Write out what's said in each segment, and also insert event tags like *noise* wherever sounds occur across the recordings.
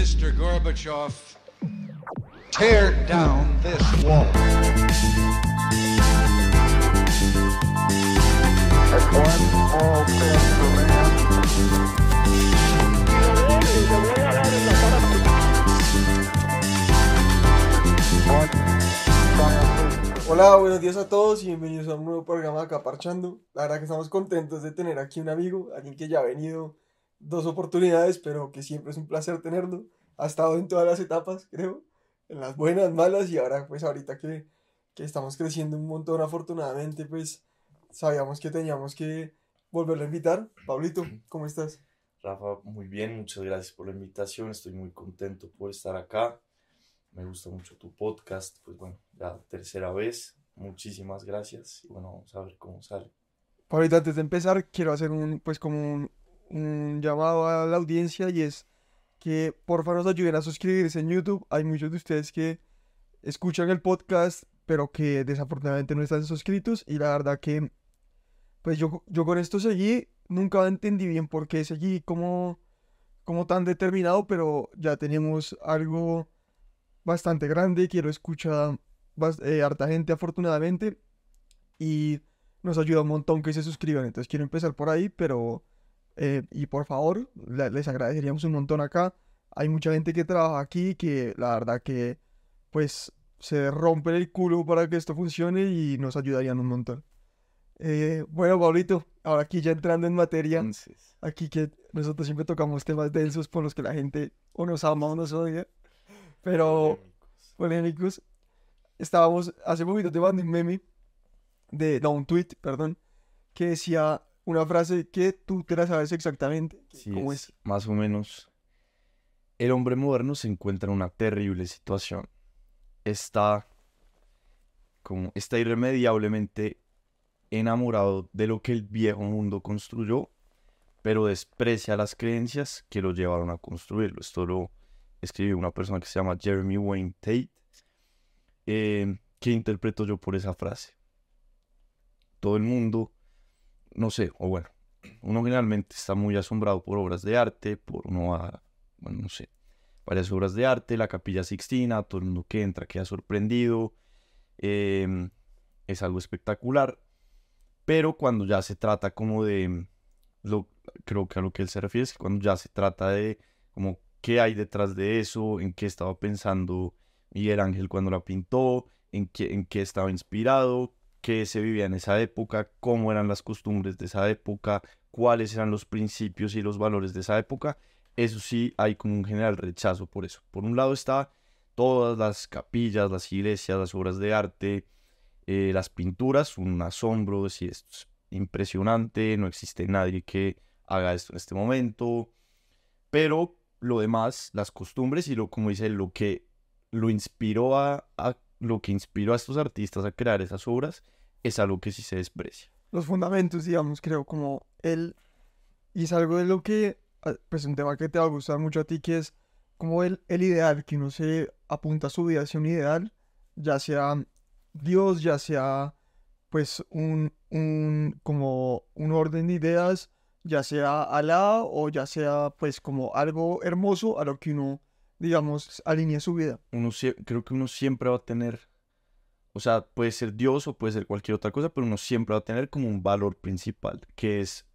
Mr. Gorbachev, tear down this wall. Hola, buenos días a todos y bienvenidos a un nuevo programa de Acá Parchando. La verdad que estamos contentos de tener aquí un amigo, alguien que ya ha venido dos oportunidades, pero que siempre es un placer tenerlo. Ha estado en todas las etapas, creo, en las buenas, malas y ahora pues ahorita que, que estamos creciendo un montón afortunadamente, pues sabíamos que teníamos que volverlo a invitar. Pablito, ¿cómo estás? Rafa, muy bien, muchas gracias por la invitación, estoy muy contento por estar acá, me gusta mucho tu podcast, pues bueno, la tercera vez, muchísimas gracias y bueno, vamos a ver cómo sale. Pablito, antes de empezar, quiero hacer un, pues como un, un llamado a la audiencia y es que por favor nos ayuden a suscribirse en YouTube. Hay muchos de ustedes que escuchan el podcast, pero que desafortunadamente no están suscritos y la verdad que pues yo, yo con esto seguí, nunca entendí bien por qué seguí como, como tan determinado, pero ya tenemos algo bastante grande, quiero escuchar bas- eh, harta gente afortunadamente y nos ayuda un montón que se suscriban, entonces quiero empezar por ahí, pero eh, y por favor, la- les agradeceríamos un montón acá, hay mucha gente que trabaja aquí que la verdad que pues se rompe el culo para que esto funcione y nos ayudarían un montón. Eh, bueno, Pablito, ahora aquí ya entrando en materia, Entonces, aquí que nosotros siempre tocamos temas densos por los que la gente o nos ama o nos odia, pero polémicos. polémicos. Estábamos, hace poquito te mandé un meme, de, no, un tweet, perdón, que decía una frase que tú te la sabes exactamente. Sí, ¿Cómo es es? más o menos, el hombre moderno se encuentra en una terrible situación, está como, está irremediablemente enamorado de lo que el viejo mundo construyó, pero desprecia las creencias que lo llevaron a construirlo. Esto lo escribió una persona que se llama Jeremy Wayne Tate. Eh, ¿qué interpreto yo por esa frase? Todo el mundo, no sé, o bueno, uno generalmente está muy asombrado por obras de arte, por uno va, bueno, no sé, varias obras de arte, la Capilla Sixtina, todo el mundo que entra queda sorprendido, em, es algo espectacular, pero cuando ya se trata como de, lo, creo que a lo que él se refiere es que cuando ya se trata de como qué hay detrás de eso, en qué estaba pensando Miguel Ángel cuando la pintó, en qué, en qué estaba inspirado, qué se vivía en esa época, cómo eran las costumbres de esa época, cuáles eran los principios y los valores de esa época. Eso sí, hay como un general rechazo por eso. Por un lado está todas las capillas, las iglesias, las obras de arte, eh, las pinturas, un asombro, decir, esto es impresionante, no existe nadie que haga esto en este momento, pero lo demás, las costumbres y lo, como dice, lo que lo inspiró a- lo que inspiró a estos artistas a crear esas obras, es algo que sí se desprecia. Los fundamentos, digamos, creo, como él, y es algo de lo que, ah, pues un tema que te va a gustar mucho a ti, que es como el, el ideal, que uno se apunta a su vida hacia un ideal, ya sea Dios, ya sea pues un, un, como un orden de ideas, ya sea Alá o ya sea pues como algo hermoso a lo que uno, digamos, alinea su vida. Uno creo que uno siempre va a tener, o sea, puede ser Dios o puede ser cualquier otra cosa, pero uno siempre va a tener como un valor principal, que es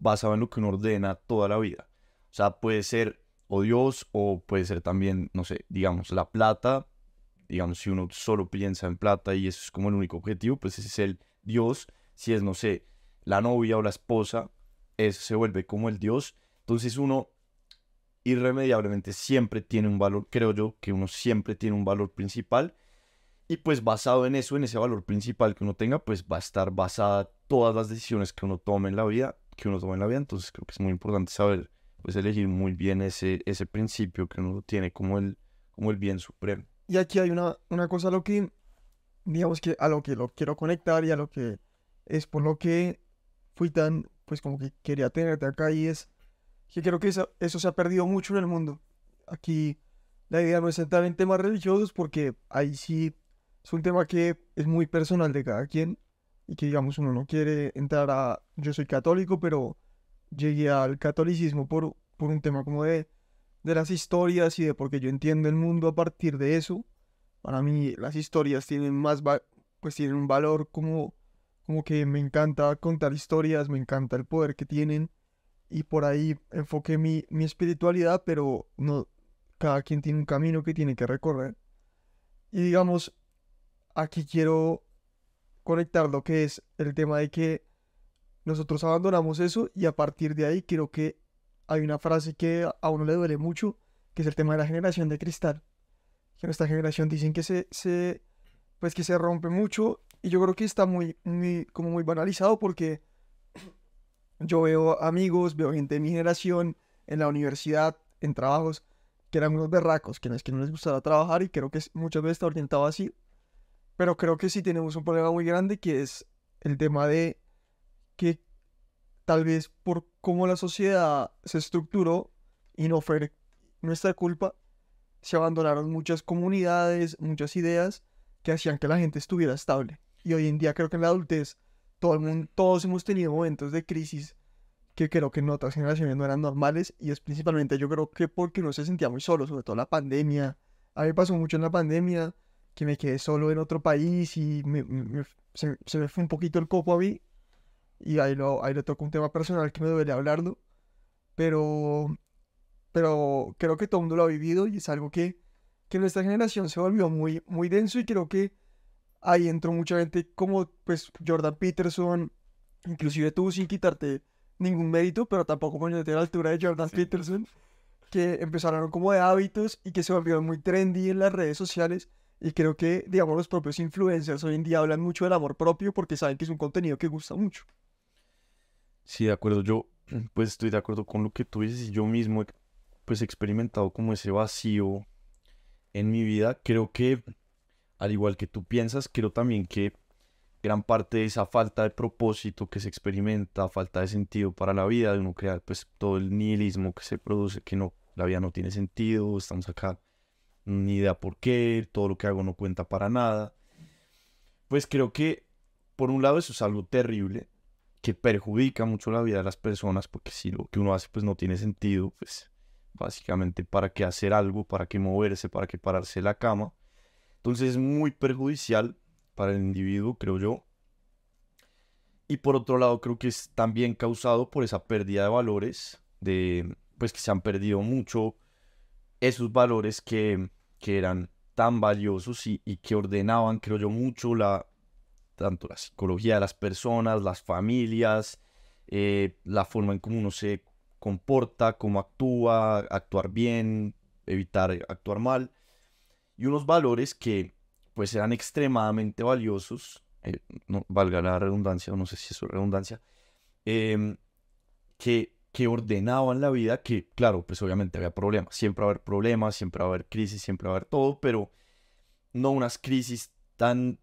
basado en lo que uno ordena toda la vida. O sea, puede ser o Dios o puede ser también, no sé, digamos, la plata. Digamos, si uno solo piensa en plata y eso es como el único objetivo, pues ese es el Dios. Si es, no sé, la novia o la esposa, eso se vuelve como el Dios. Entonces uno irremediablemente siempre tiene un valor, creo yo, que uno siempre tiene un valor principal. Y pues basado en eso, en ese valor principal que uno tenga, pues va a estar basada todas las decisiones que uno tome en la vida, que uno tome en la vida. Entonces creo que es muy importante saber, pues elegir muy bien ese, ese principio que uno tiene como el, como el bien supremo. Y aquí hay una, una cosa a lo que, digamos que a lo que lo quiero conectar y a lo que es por lo que fui tan, pues como que quería tenerte acá y es que creo que eso, eso se ha perdido mucho en el mundo. Aquí la idea no es entrar en temas religiosos porque ahí sí es un tema que es muy personal de cada quien y que digamos uno no quiere entrar a, yo soy católico, pero llegué al catolicismo por, por un tema como de de las historias y de por qué yo entiendo el mundo a partir de eso. Para mí las historias tienen más, va- pues tienen un valor como, como que me encanta contar historias, me encanta el poder que tienen y por ahí enfoqué mi, mi espiritualidad, pero no, cada quien tiene un camino que tiene que recorrer. Y digamos, aquí quiero conectar lo que es el tema de que nosotros abandonamos eso y a partir de ahí creo que hay una frase que a uno le duele mucho, que es el tema de la generación de cristal. Que nuestra generación dicen que se, se pues que se rompe mucho y yo creo que está muy, muy, como muy banalizado porque yo veo amigos, veo gente de mi generación en la universidad, en trabajos, que eran unos berracos, que no que no les gustara trabajar y creo que muchas veces está orientado así. Pero creo que sí tenemos un problema muy grande que es el tema de que tal vez por cómo la sociedad se estructuró y no fue nuestra culpa, se abandonaron muchas comunidades, muchas ideas que hacían que la gente estuviera estable. Y hoy en día creo que en la adultez todo el mundo, todos hemos tenido momentos de crisis que creo que en otras generaciones no eran normales y es principalmente yo creo que porque uno se sentía muy solo, sobre todo la pandemia. A mí me pasó mucho en la pandemia que me quedé solo en otro país y me- me- se, se me fue un poquito el copo a mí y ahí lo, ahí le toco un tema personal que me duele hablarlo, pero, pero creo que todo el mundo lo ha vivido y es algo que, que nuestra generación se volvió muy, muy denso y creo que ahí entró mucha gente como pues Jordan Peterson, inclusive tú sin quitarte ningún mérito, pero tampoco poniéndote a la altura de Jordan Peterson, que empezaron como de hábitos y que se volvieron muy trendy en las redes sociales. Y creo que, digamos, los propios influencers hoy en día hablan mucho del amor propio porque saben que es un contenido que gusta mucho. Sí, de acuerdo. Yo *clears throat* pues estoy de acuerdo con lo que tú dices yo mismo he pues he experimentado como ese vacío en mi vida. Creo que al igual que tú piensas, creo también que gran parte de esa falta de propósito que se experimenta, falta de sentido para la vida, de uno crear pues todo el nihilismo que se produce, que no, la vida no tiene sentido, estamos acá, ni idea por qué, todo lo que hago no cuenta para nada. Pues creo que por un lado eso es algo terrible, que perjudica mucho la vida de las personas, porque si lo que uno hace pues no tiene sentido, pues básicamente para qué hacer algo, para qué moverse, para qué pararse de la cama. Entonces es muy perjudicial para el individuo, creo yo. Y por otro lado, creo que es también causado por esa pérdida de valores, de pues que se han perdido mucho esos valores que, que eran tan valiosos y, que ordenaban, creo yo, mucho la, tanto la psicología de las personas, las familias, eh, la forma en cómo uno se comporta, cómo actúa, actuar bien, evitar actuar mal, y unos valores que pues eran extremadamente valiosos, eh, no, valga la redundancia, o no sé si es redundancia, em, que, que ordenaban la vida, que claro, pues obviamente había problemas, siempre va a haber problemas, siempre va a haber crisis, siempre va a haber todo, pero no unas crisis tan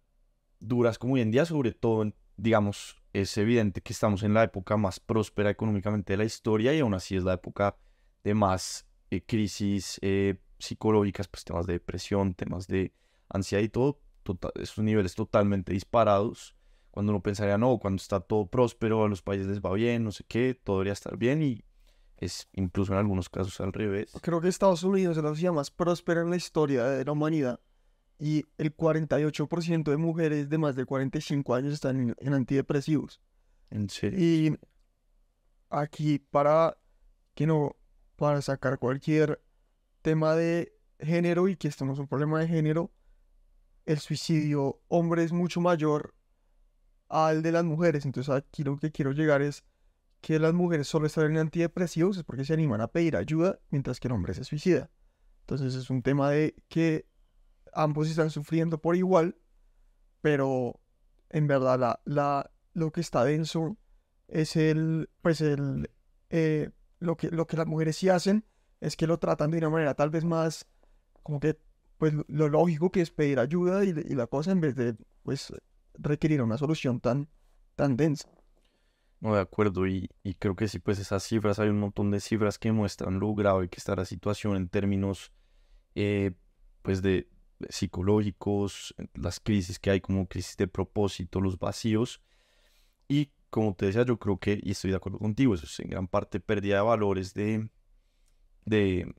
duras como hoy en día, sobre todo, digamos, es evidente que estamos en la época más próspera económicamente de la historia y aún así es la época de más eh, crisis eh, psicológicas, pues temas de depresión, temas de ansiedad y todo, tota- esos niveles totalmente disparados. Cuando uno pensaría, no, cuando está todo próspero, a los países les va bien, no sé qué, todo debería estar bien y es incluso en algunos casos al revés. Creo que Estados Unidos es la sociedad más próspera en la historia de la humanidad y el 48% de mujeres de más de 45 años están en, en antidepresivos. En serio. Y aquí para que no, para sacar cualquier tema de género y que esto no es un problema de género, el suicidio hombre es mucho mayor al de las mujeres. Entonces aquí lo que quiero llegar es que las mujeres solo están en antidepresivos es porque se animan a pedir ayuda mientras que el hombre se suicida. Entonces es un tema de que ambos están sufriendo por igual, pero en verdad la, lo que está denso es el, pues el, eh, lo que, lo que las mujeres sí hacen es que lo tratan de una manera tal vez más, como que, pues lo- lógico que es pedir ayuda y, la cosa en vez de, pues, requerir una solución tan, tan densa. No, de acuerdo, y, y creo que sí, pues esas cifras, hay un montón de cifras que muestran lo grave que está la situación en términos, eh, pues, de, de psicológicos, eh, las crisis que hay como crisis de propósito, los vacíos, y como te decía, yo creo que, y estoy de acuerdo contigo, eso es en gran parte pérdida de valores de, de,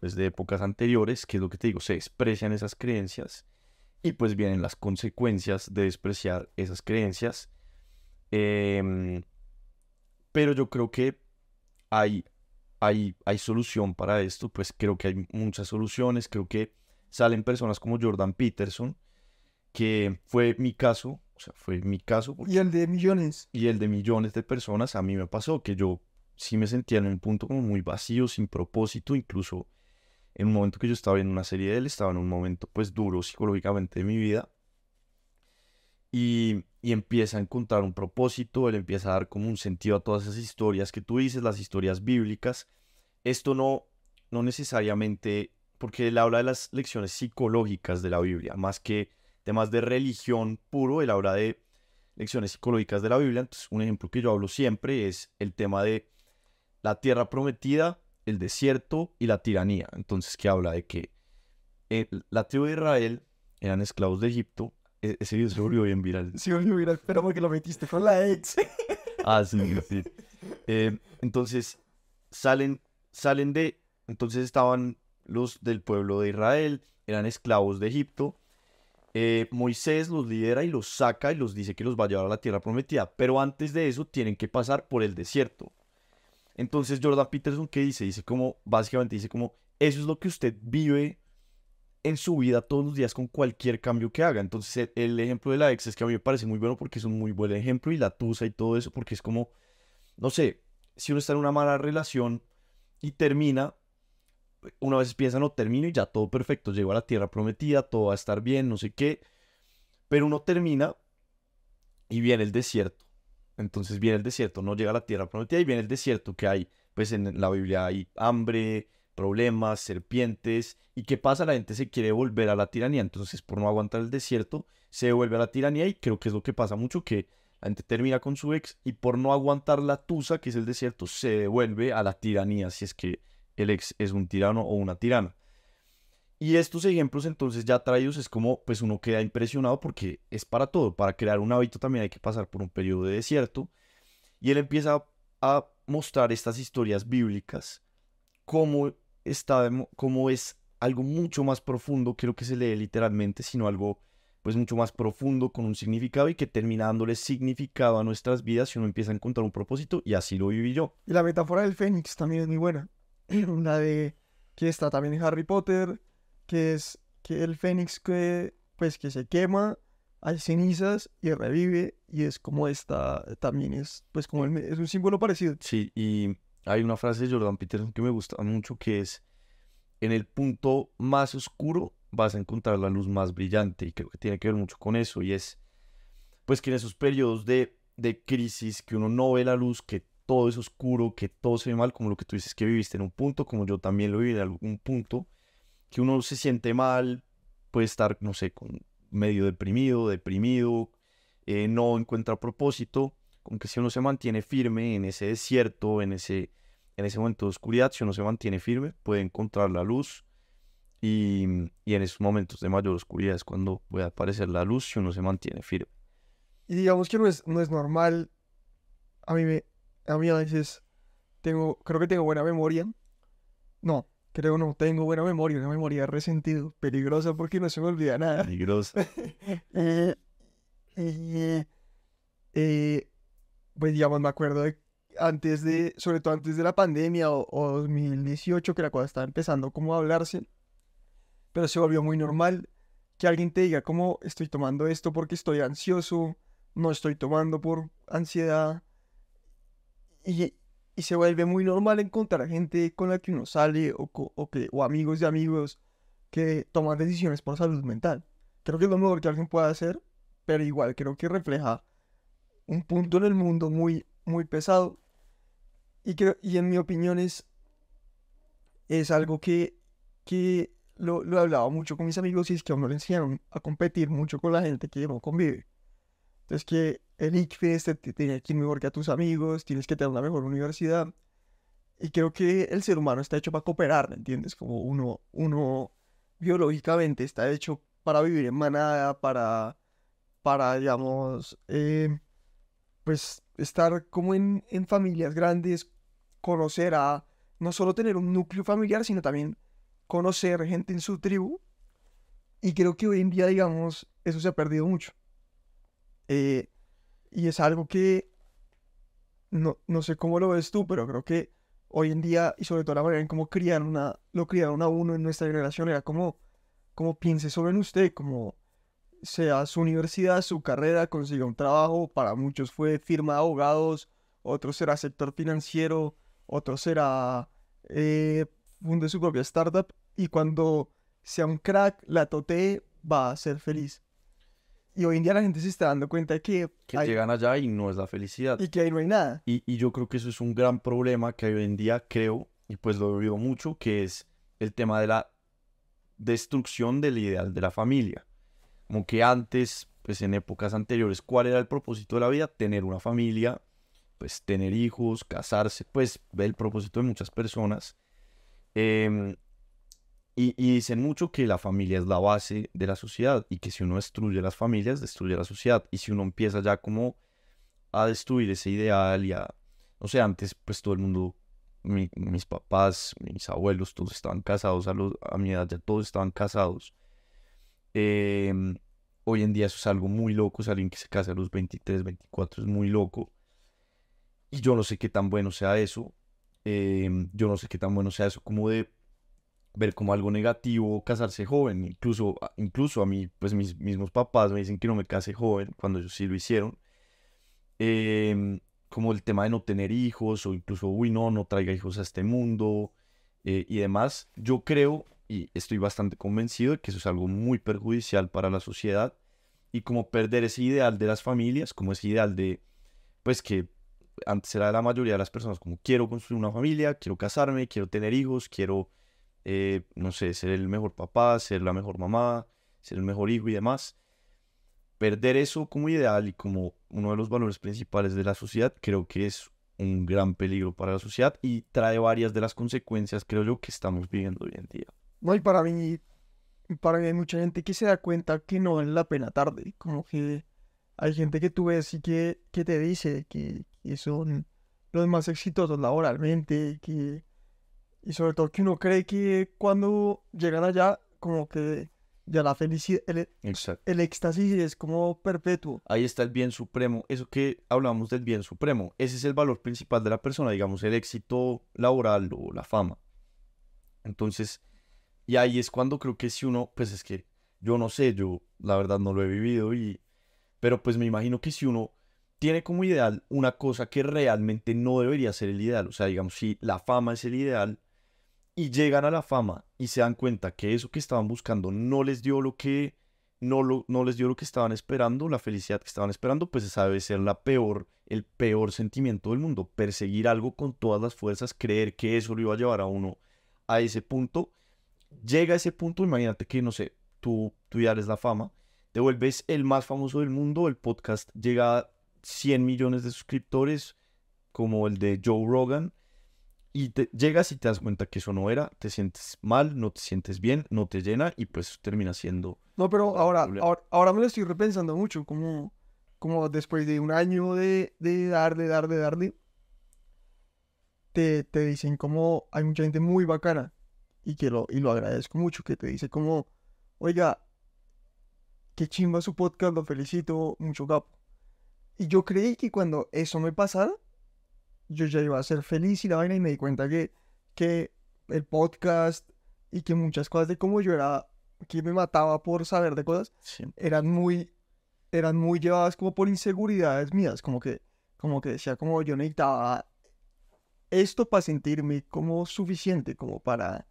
pues, de épocas anteriores, que es lo que te digo, se desprecian esas creencias y pues vienen las consecuencias de despreciar esas creencias. Em, pero yo creo que hay, hay, hay solución para esto, pues creo que hay muchas soluciones, creo que salen personas como Jordan Peterson, que fue mi caso, o sea, fue mi caso. porque- Y el de millones. y el de millones de personas, a mí me pasó que yo sí me sentía en un punto como muy vacío, sin propósito, incluso en un momento que yo estaba viendo una serie de él, estaba en un momento pues duro psicológicamente de mi vida. Y, y empieza a encontrar un propósito, él empieza a dar como un sentido a todas esas historias que tú dices, las historias bíblicas. Esto no, no necesariamente, porque él habla de las lecciones psicológicas de la Biblia, más que temas de religión puro, él habla de lecciones psicológicas de la Biblia. Entonces, un ejemplo que yo hablo siempre es el tema de la tierra prometida, el desierto y la tiranía. Entonces, que habla de que eh, la tribu de Israel eran esclavos de Egipto. E- ese video se volvió bien viral. Sí, oye, mira, espera porque lo metiste con la ex. Ah, sí, sí. Eh, entonces, salen, salen de... Entonces estaban los del pueblo de Israel, eran esclavos de Egipto. Eh, Moisés los lidera y los saca y los dice que los va a llevar a la tierra prometida. Pero antes de eso tienen que pasar por el desierto. Entonces Jordan Peterson, ¿qué dice? Dice como, básicamente dice como, eso es lo que usted vive en su vida todos los días con cualquier cambio que haga. Entonces el, ejemplo de la ex es que a mí me parece muy bueno porque es un muy buen ejemplo y la tusa y todo eso porque es como, no sé, si uno está en una mala relación y termina, una vez piensa, no, termino y ya todo perfecto, llego a la tierra prometida, todo va a estar bien, no sé qué, pero uno termina y viene el desierto. Entonces viene el desierto, no llega a la tierra prometida y viene el desierto que hay, pues en la Biblia hay hambre, problemas, serpientes. ¿Y qué pasa? La gente se quiere volver a la tiranía. Entonces, por no aguantar el desierto, se vuelve a la tiranía y creo que es lo que pasa mucho, que la gente termina con su ex y por no aguantar la tusa, que es el desierto, se devuelve a la tiranía, si es que el ex es un tirano o una tirana. Y estos ejemplos entonces ya traídos es como pues uno queda impresionado porque es para todo, para crear un hábito también hay que pasar por un periodo de desierto. Y él empieza a mostrar estas historias bíblicas como, está, como es algo mucho más profundo que lo que se lee literalmente, sino algo pues mucho más profundo con un significado y que termina dándole significado a nuestras vidas si uno empieza a encontrar un propósito y así lo viví yo. Y la metáfora del Fénix también es muy buena. *clears throat* La de que está también en Harry Potter, que es que el Fénix que pues que se quema, hay cenizas y revive y es como esta también es pues como el- es un símbolo parecido. Sí, y hay una frase de Jordan Peterson que me gusta mucho que es, en el punto más oscuro vas a encontrar la luz más brillante y creo que tiene que ver mucho con eso y es, pues que en esos periodos de, de crisis que uno no ve la luz, que todo es oscuro, que todo se ve mal, como lo que tú dices que viviste en un punto, como yo también lo viví en algún punto, que uno se siente mal, puede estar, no sé, con medio deprimido, deprimido, eh, no encuentra propósito, como que si uno se mantiene firme en ese desierto, en ese, en ese momento de oscuridad, si uno se mantiene firme, puede encontrar la luz. Y, y en esos momentos de mayor oscuridad es cuando puede aparecer la luz si uno se mantiene firme. Y digamos que no es, no es normal. A mí, me, a mí a veces tengo, creo que tengo buena memoria. No, creo no, tengo buena memoria, una memoria resentido, peligrosa porque no se me olvida nada. Peligrosa. *laughs* Eh, eh, eh, pues digamos, me acuerdo de antes de, sobre todo antes de la pandemia o, o 2018, que la cosa estaba empezando como a hablarse, pero se volvió muy normal que alguien te diga como estoy tomando esto porque estoy ansioso, no estoy tomando por ansiedad, y, y se vuelve muy normal encontrar gente con la que uno sale o, que, o amigos de amigos que toman decisiones por salud mental. Creo que es lo mejor que alguien puede hacer, pero igual creo que refleja un punto en el mundo muy, muy pesado. Y, creo, y en mi opinión es, es algo que, que lo, lo he hablado mucho con mis amigos y es que a uno le enseñaron a competir mucho con la gente que no convive. Entonces que el ICFES te, tiene que ir mejor que a tus amigos, tienes que tener una mejor universidad. Y creo que el ser humano está hecho para cooperar, ¿me entiendes? Como uno, uno biológicamente está hecho para vivir en manada, para, para digamos, eh, pues estar como en, en familias grandes, conocer a, no solo tener un núcleo familiar, sino también conocer gente en su tribu. Y creo que hoy en día, digamos, eso se ha perdido mucho. Eh, y es algo que no, no sé cómo lo ves tú, pero creo que hoy en día, y sobre todo la manera en cómo criaron a, lo criaron a uno en nuestra generación, era como, como piense sobre usted, como sea su universidad, su carrera, consiga un trabajo. Para muchos fue firma de abogados, otros será sector financiero, otros será eh, funde su propia startup. Y cuando sea un crack, la tote va a ser feliz. Y hoy en día la gente se está dando cuenta de que, Que hay- llegan allá y no es la felicidad. y que ahí no hay nada. Y, y yo creo que eso es un gran problema que hoy en día creo, y pues lo he oído mucho, que es el tema de la destrucción del ideal de la familia. Como que antes, pues en épocas anteriores, ¿cuál era el propósito de la vida? Tener una familia, pues tener hijos, casarse, pues el propósito de muchas personas. Em, y, dicen mucho que la familia es la base de la sociedad y que si uno destruye las familias, destruye la sociedad. Y si uno empieza ya como a destruir ese ideal y a, no sé, antes pues todo el mundo, mi- mis papás, mis abuelos, todos estaban casados, a, los- a mi edad ya todos estaban casados. Em, hoy en día eso es algo muy loco, es alguien que se casa a los 23, 24, es muy loco. Y yo no sé qué tan bueno sea eso. em, yo no sé qué tan bueno sea eso como de ver como algo negativo casarse joven. Incluso, incluso a mí, pues mis mismos papás me dicen que no me case joven cuando ellos sí lo hicieron em, como el tema de no tener hijos o incluso, uy, no, no traiga hijos a este mundo eh, y demás, yo creo y estoy bastante convencido de que eso es algo muy perjudicial para la sociedad y como perder ese ideal de las familias, como ese ideal de, pues que antes era de la mayoría de las personas, como quiero construir una familia, quiero casarme, quiero tener hijos, quiero, eh, no sé, ser el mejor papá, ser la mejor mamá, ser el mejor hijo y demás perder eso como ideal y como uno de los valores principales de la sociedad, creo que es un gran peligro para la sociedad y trae varias de las consecuencias, creo yo, que estamos viviendo hoy en día. No, y para mí, para mí hay mucha gente que se da cuenta que no vale la pena tarde. Como que hay gente que tú ves y que, que te dice que, que son los más exitosos laboralmente, que, y sobre todo que uno cree que cuando llegan allá, como que ya la felicidad, el, el éxtasis es como perpetuo. Ahí está el bien supremo, eso que hablamos del bien supremo, ese es el valor principal de la persona, digamos, el éxito laboral o la fama. Entonces, y ahí es cuando creo que si uno, pues es que yo no sé, yo la verdad no lo he vivido y, pero pues me imagino que si uno tiene como ideal una cosa que realmente no debería ser el ideal, o sea, digamos, si la fama es el ideal y llegan a la fama y se dan cuenta que eso que estaban buscando no les dio lo que no, lo, no les dio lo que estaban esperando, la felicidad que estaban esperando, pues esa debe ser la peor, el peor sentimiento del mundo. Perseguir algo con todas las fuerzas, creer que eso lo iba a llevar a uno a ese punto. Llega a ese punto, imagínate que, no sé, tú, tú ya eres la fama, te vuelves el más famoso del mundo, el podcast llega a 100 millones de suscriptores, como el de Joe Rogan, y te, llegas y te das cuenta que eso no era, te sientes mal, no te sientes bien, no te llena y pues termina siendo No, pero ahora, ahora, ahora me lo estoy repensando mucho, como, como después de un año de, de darle, darle, darle, te, te dicen como hay mucha gente muy bacana y que lo, y lo agradezco mucho, que te dice como, oiga, qué chimba su podcast, lo felicito, mucho capo. Y yo creí que cuando eso me pasara, yo ya iba a ser feliz y la vaina y me di cuenta que, que el podcast y que muchas cosas de cómo yo era, que me mataba por saber de cosas, eran muy, eran muy llevadas como por inseguridades mías, como que, como que decía como yo necesitaba esto para sentirme como suficiente, como para...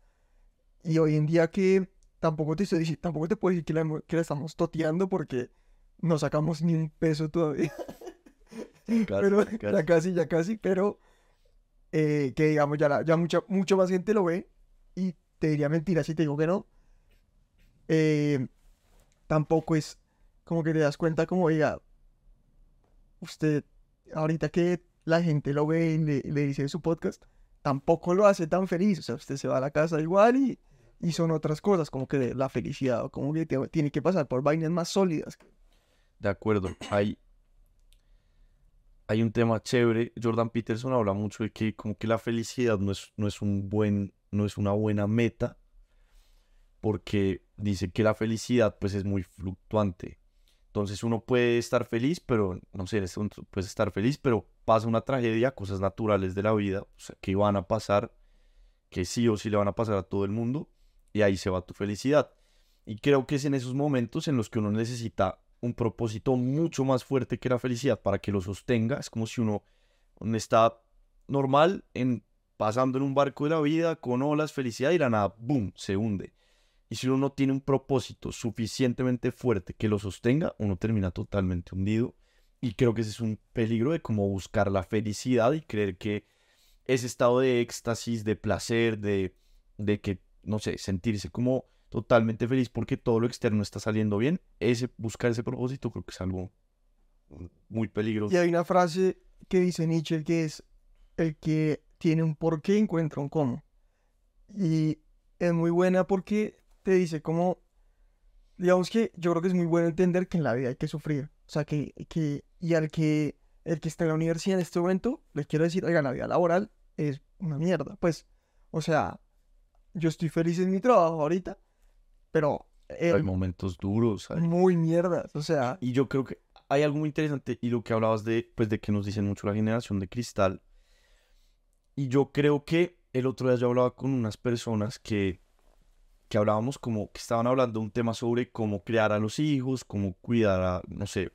Y hoy en día que tampoco te estoy diciendo, tampoco te puedo decir que la, que la estamos toteando porque no sacamos ni un peso todavía. *laughs* pero Casi, ya casi. casi, ya casi, pero eh, que digamos ya, la- ya mucha, mucho más gente lo ve y te diría mentira si te digo que no. Eh, tampoco es como que te das cuenta como, oiga, usted ahorita que la gente lo ve y le, le dice su podcast, tampoco lo hace tan feliz. O sea, usted se va a la casa igual y, y son otras cosas, como que la felicidad, o como que te- tiene que pasar por vainas más sólidas. De acuerdo, hay, hay un tema chévere. Jordan Peterson habla mucho de que como que la felicidad no es, no es un buen, no es una buena meta, porque dice que la felicidad pues es muy fluctuante. Entonces uno puede estar feliz, pero no sé, puedes estar feliz, pero pasa una tragedia, cosas naturales de la vida, que van a pasar, que sí o sí le van a pasar a todo el mundo, y ahí se va tu felicidad. Y creo que es en esos momentos en los que uno necesita un propósito mucho más fuerte que la felicidad para que lo sostenga. Es como si uno, está normal en pasando en un barco de la vida con olas, felicidad y la nada, ¡boom!, se hunde. Y si uno no tiene un propósito suficientemente fuerte que lo sostenga, uno termina totalmente hundido. Y creo que ese es un peligro de cómo buscar la felicidad y creer que ese estado de éxtasis, de placer, de, de que, no sé, sentirse como totalmente feliz porque todo lo externo está saliendo bien, ese buscar ese propósito creo que es algo muy peligroso. Y hay una frase que dice Nietzsche que es el que tiene un por qué encuentra un cómo. Y es muy buena porque te dice como, digamos que yo creo que es muy bueno entender que en la vida hay que sufrir. O sea, que, que y al que, el que está en la universidad en este momento, les quiero decir, oiga, la vida laboral es una mierda. Pues, o sea, yo estoy feliz en mi trabajo ahorita, pero... hay el- momentos duros. hay- muy mierdas, o sea, Y yo creo que hay algo muy interesante y lo que hablabas de, pues de que nos dicen mucho la generación de cristal. Y yo creo que el otro día yo hablaba con unas personas que, que hablábamos como que estaban hablando un tema sobre cómo criar a los hijos, cómo cuidar a, no sé,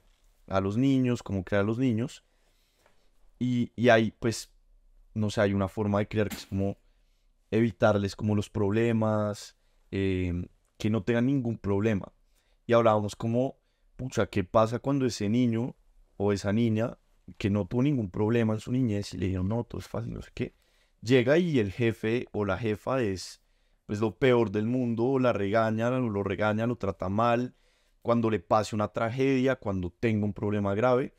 a los niños, cómo criar a los niños. Y, y ahí, pues, no sé, hay una forma de criar que es como evitarles como los problemas, em, que no tengan ningún problema. Y hablábamos como, pucha, ¿qué pasa cuando ese niño o esa niña que no tuvo ningún problema en su niñez y le dijeron, no, todo es fácil, no sé qué, llega y el jefe o la jefa es pues lo peor del mundo, la regaña, lo, regaña, lo trata mal, cuando le pase una tragedia, cuando tenga un problema grave.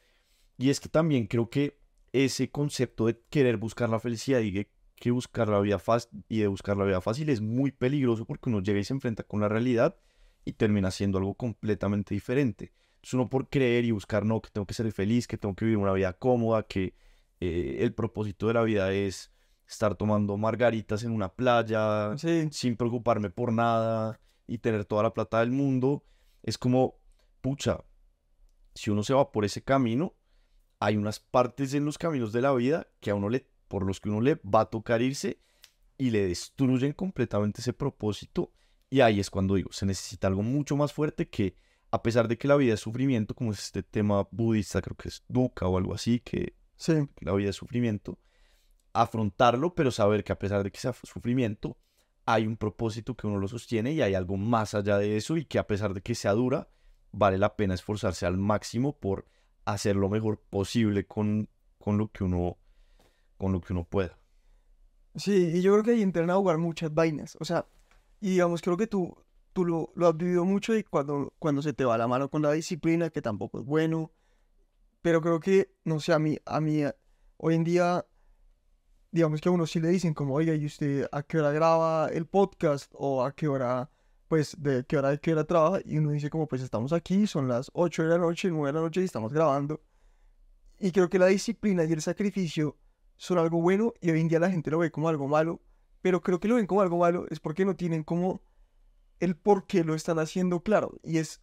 Y es que también creo que ese concepto de querer buscar la felicidad y que buscar la vida fácil y de buscar la vida fácil es muy peligroso porque uno llega y se enfrenta con la realidad y termina siendo algo completamente diferente. Entonces uno por creer y buscar, no, que tengo que ser feliz, que tengo que vivir una vida cómoda, que eh, el propósito de la vida es estar tomando margaritas en una playa, sí, sin preocuparme por nada y tener toda la plata del mundo, es como, pucha, si uno se va por ese camino, hay unas partes en los caminos de la vida que a uno le, por los que uno le va a tocar irse y le destruyen completamente ese propósito. Y ahí es cuando digo, se necesita algo mucho más fuerte que, a pesar de que la vida es sufrimiento, como es este tema budista, creo que es dukkha o algo así, que sí, la vida es sufrimiento, afrontarlo, pero saber que a pesar de que sea sufrimiento, hay un propósito que uno lo sostiene y hay algo más allá de eso y que a pesar de que sea dura, vale la pena esforzarse al máximo por hacer lo mejor posible con, con lo que uno con lo que uno pueda. sí, y yo creo que ahí entran a jugar muchas vainas, o sea, y digamos, creo que tú, tú lo, lo has vivido mucho y cuando, cuando se te va la mano con la disciplina, que tampoco es bueno, pero creo que, no sé, a mí, a mí, eh, hoy en día, digamos que a uno sí le dicen como, oiga, ¿y usted a qué hora graba el podcast? O a qué hora, pues, de qué hora, de qué hora trabaja, y uno dice como, pues, estamos aquí, son las 8 de la noche, 9 de la noche y estamos grabando, y creo que la disciplina y el sacrificio son algo bueno y hoy en día la gente lo ve como algo malo, pero creo que lo ven como algo malo es porque no tienen como el por qué lo están haciendo claro. Y es,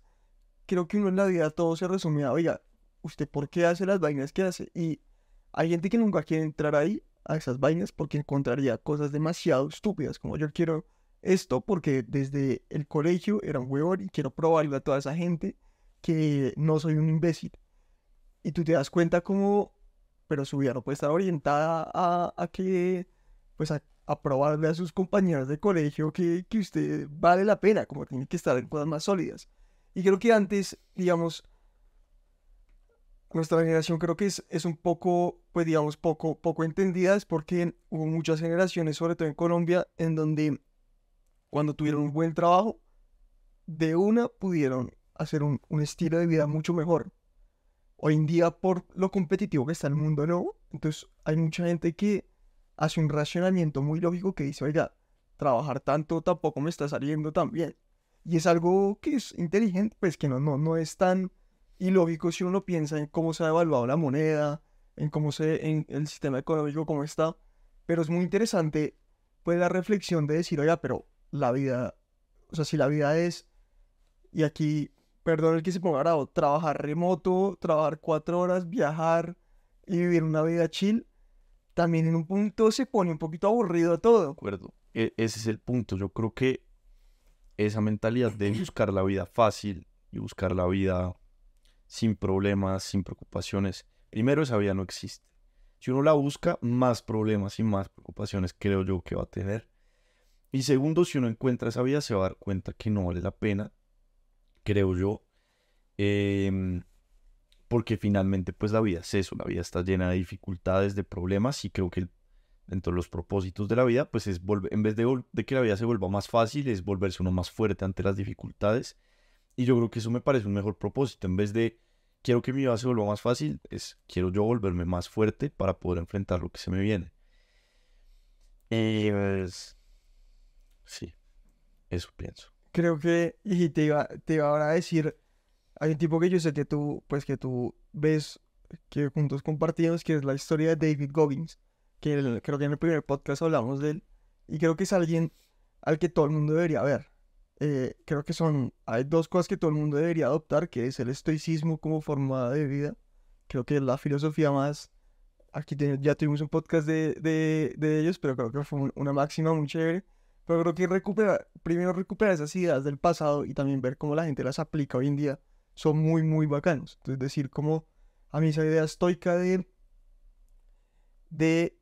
creo que uno en la vida todo se resume a, oiga, ¿usted por qué hace las vainas que hace? Y hay gente que nunca quiere entrar ahí a esas vainas porque encontraría cosas demasiado estúpidas, como yo quiero esto porque desde el colegio era un huevón y quiero probarle a toda esa gente que no soy un imbécil. Y tú te das cuenta como pero su vida no puede estar orientada a, a que, pues a, a probarle a sus compañeros de colegio que, que usted vale la pena, como tiene que estar en cosas más sólidas. Y creo que antes, digamos, nuestra generación creo que es, es un poco, pues digamos, poco, poco entendida, es porque hubo muchas generaciones, sobre todo en Colombia, en donde cuando tuvieron un buen trabajo, de una pudieron hacer un, un estilo de vida mucho mejor hoy en día por lo competitivo que está el mundo, ¿no? Entonces hay mucha gente que hace un racionamiento muy lógico que dice, oiga, trabajar tanto tampoco me está saliendo tan bien. Y es algo que es inteligente, pues que no, no, no es tan ilógico si uno piensa en cómo se ha evaluado la moneda, en cómo se, en el sistema económico, cómo está. Pero es muy interesante, pues, la reflexión de decir, oiga, pero la vida, o sea, si la vida es, y aquí, perdón el que se ponga bravo, trabajar remoto, trabajar cuatro horas, viajar y vivir una vida chill, también en un punto se pone un poquito aburrido todo. De acuerdo. E- ese es el punto. Yo creo que esa mentalidad de buscar la vida fácil y buscar la vida sin problemas, sin preocupaciones, primero esa vida no existe. Si uno la busca, más problemas y más preocupaciones creo yo que va a tener. Y segundo, si uno encuentra esa vida, se va a dar cuenta que no vale la pena, creo yo. em, porque finalmente, pues la vida es eso, la vida está llena de dificultades, de problemas, y creo que dentro de los propósitos de la vida, pues es volver, en vez de que la vida se vuelva más fácil, es volverse uno más fuerte ante las dificultades. Y yo creo que eso me parece un mejor propósito. En vez de quiero que mi vida se vuelva más fácil, es quiero yo volverme más fuerte para poder enfrentar lo que se me viene. Y pues, sí, eso pienso. Creo que, y te iba, te iba a decir, hay un tipo que yo sé que tú, pues que tú ves, que juntos compartimos, que es la historia de David Goggins, que el- creo que en el primer podcast hablamos de él, y creo que es alguien al que todo el mundo debería ver. Eh, creo que son, hay dos cosas que todo el mundo debería adoptar, que es el estoicismo como forma de vida. Creo que es la filosofía más, aquí ya tuvimos un podcast de, de, de ellos, pero creo que fue un- una máxima muy chévere. Pero creo que recuperar, primero recuperar esas ideas del pasado y también ver cómo la gente las aplica hoy en día son muy, muy bacanos. Es decir, como a mí esa idea estoica de, de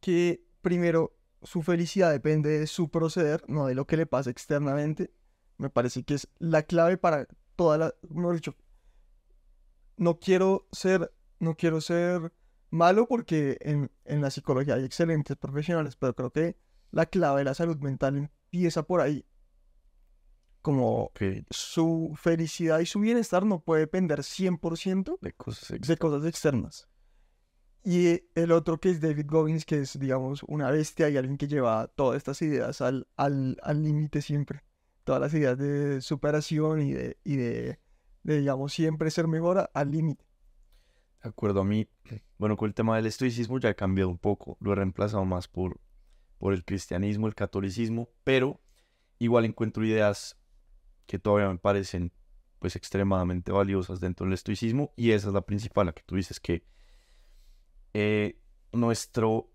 que primero su felicidad depende de su proceder, no de lo que le pasa externamente, me parece que es la clave para toda la, mejor dicho, no quiero ser, no quiero ser malo porque en, en la psicología hay excelentes profesionales, pero creo que la clave de la salud mental empieza por ahí. Como Que su felicidad y su bienestar no puede depender 100% de cosas de cosas externas. Y el otro que es David Goggins, que es, digamos, una bestia y alguien que lleva todas estas ideas al al al límite siempre. Todas las ideas de superación y de, y de, de, digamos, siempre ser mejor al límite. De acuerdo a mí, bueno, con el tema del estoicismo ya he cambiado un poco, lo he reemplazado más por, por el cristianismo, el catolicismo, pero igual encuentro ideas que todavía me parecen pues extremadamente valiosas dentro del estoicismo y esa es la principal, la que tú dices que eh, nuestro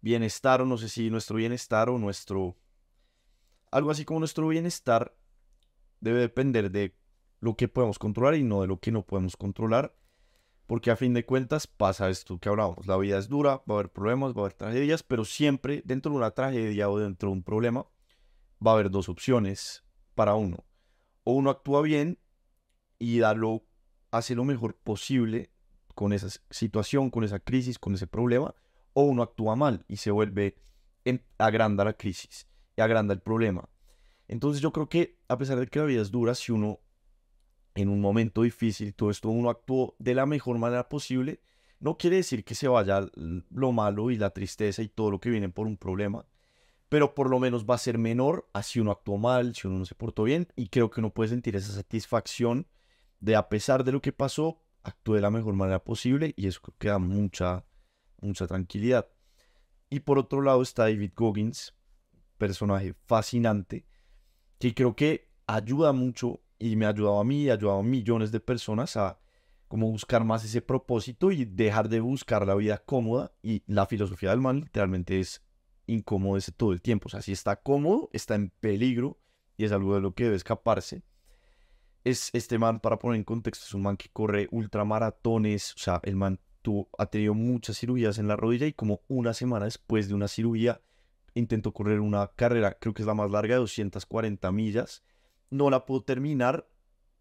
bienestar, o no sé si nuestro bienestar o nuestro, algo así como nuestro bienestar debe depender de lo que podemos controlar y no de lo que no podemos controlar. Porque a fin de cuentas pasa esto que hablábamos. La vida es dura, va a haber problemas, va a haber tragedias, pero siempre dentro de una tragedia o dentro de un problema va a haber dos opciones para uno. O uno actúa bien y da lo, hace lo mejor posible con esa situación, con esa crisis, con ese problema, o uno actúa mal y se vuelve, en, agranda la crisis y agranda el problema. Entonces yo creo que a pesar de que la vida es dura, si uno en un momento difícil, todo esto uno actuó de la mejor manera posible, no quiere decir que se vaya lo malo y la tristeza y todo lo que viene por un problema, pero por lo menos va a ser menor a si uno actuó mal, si uno no se portó bien, y creo que uno puede sentir esa satisfacción de a pesar de lo que pasó, actué de la mejor manera posible y eso creo mucha, mucha tranquilidad. Y por otro lado está David Goggins, personaje fascinante, que creo que ayuda mucho y me ha ayudado a mí y ha ayudado a millones de personas a como buscar más ese propósito y dejar de buscar la vida cómoda y la filosofía del man literalmente es incómodo ese todo el tiempo, o sea, si está cómodo, está en peligro y es algo de lo que debe escaparse. Es este man, para poner en contexto, es un man que corre ultramaratones, o sea, el man tuvo, ha tenido muchas cirugías en la rodilla y como una semana después de una cirugía intentó correr una carrera, creo que es la más larga de 240 millas. No la pudo terminar